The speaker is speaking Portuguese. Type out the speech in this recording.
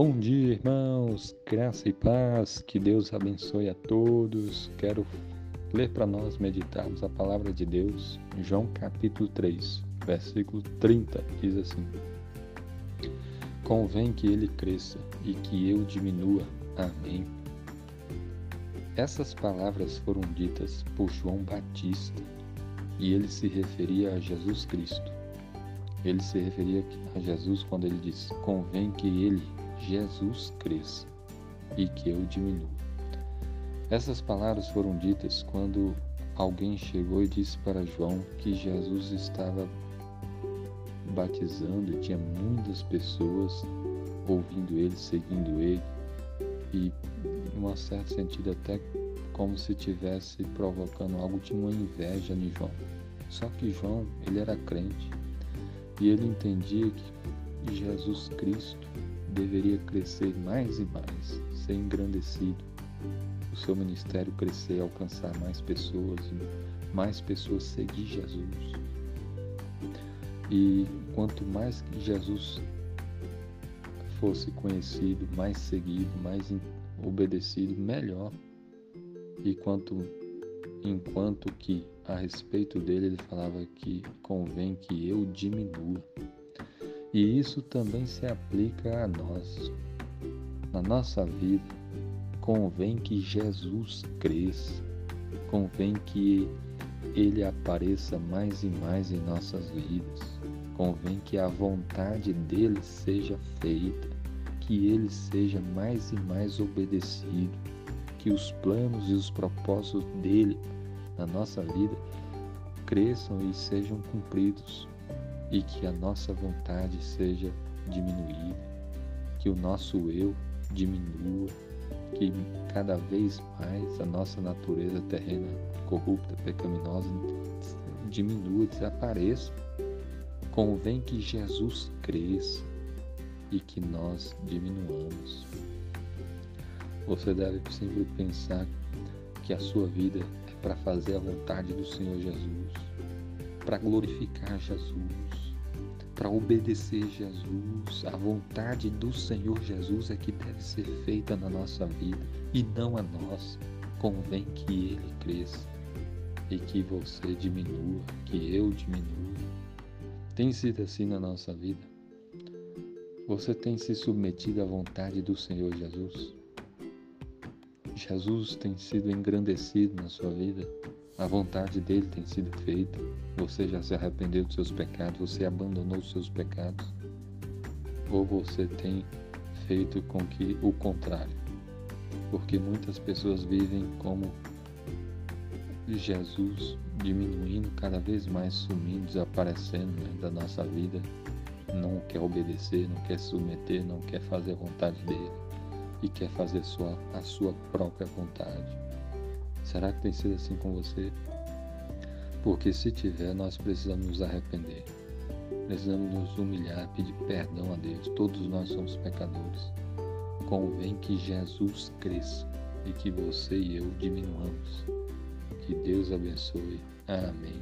Bom dia, irmãos, graça e paz, que Deus abençoe a todos. Quero ler para nós meditarmos a palavra de Deus, João capítulo 3, versículo 30, diz assim: Convém que ele cresça e que eu diminua. Amém. Essas palavras foram ditas por João Batista e ele se referia a Jesus Cristo. Ele se referia a Jesus quando ele disse: Convém que ele Jesus cresça e que eu diminua. Essas palavras foram ditas quando alguém chegou e disse para João que Jesus estava batizando e tinha muitas pessoas ouvindo ele, seguindo ele e, em um certo sentido, até como se tivesse provocando algo, tinha uma inveja em João. Só que João, ele era crente e ele entendia que Jesus Cristo deveria crescer mais e mais, ser engrandecido, o seu ministério crescer, alcançar mais pessoas, mais pessoas seguir Jesus. E quanto mais Jesus fosse conhecido, mais seguido, mais obedecido, melhor. E quanto enquanto que a respeito dele ele falava que convém que eu diminua. E isso também se aplica a nós. Na nossa vida, convém que Jesus cresça, convém que ele apareça mais e mais em nossas vidas, convém que a vontade dele seja feita, que ele seja mais e mais obedecido, que os planos e os propósitos dele na nossa vida cresçam e sejam cumpridos e que a nossa vontade seja diminuída, que o nosso eu diminua, que cada vez mais a nossa natureza terrena corrupta, pecaminosa diminua, desapareça. Convém que Jesus cresça e que nós diminuamos. Você deve sempre pensar que a sua vida é para fazer a vontade do Senhor Jesus, para glorificar Jesus, para obedecer Jesus. A vontade do Senhor Jesus é que deve ser feita na nossa vida e não a nós. Convém que Ele cresça e que você diminua, que eu diminua. Tem sido assim na nossa vida? Você tem se submetido à vontade do Senhor Jesus? Jesus tem sido engrandecido na sua vida? A vontade dele tem sido feita. Você já se arrependeu dos seus pecados, você abandonou os seus pecados. Ou você tem feito com que o contrário. Porque muitas pessoas vivem como Jesus diminuindo, cada vez mais sumindo, desaparecendo né, da nossa vida. Não quer obedecer, não quer submeter, não quer fazer a vontade dele e quer fazer sua, a sua própria vontade. Será que tem sido assim com você? Porque se tiver, nós precisamos nos arrepender. Precisamos nos humilhar, pedir perdão a Deus. Todos nós somos pecadores. Convém que Jesus cresça e que você e eu diminuamos. Que Deus abençoe. Amém.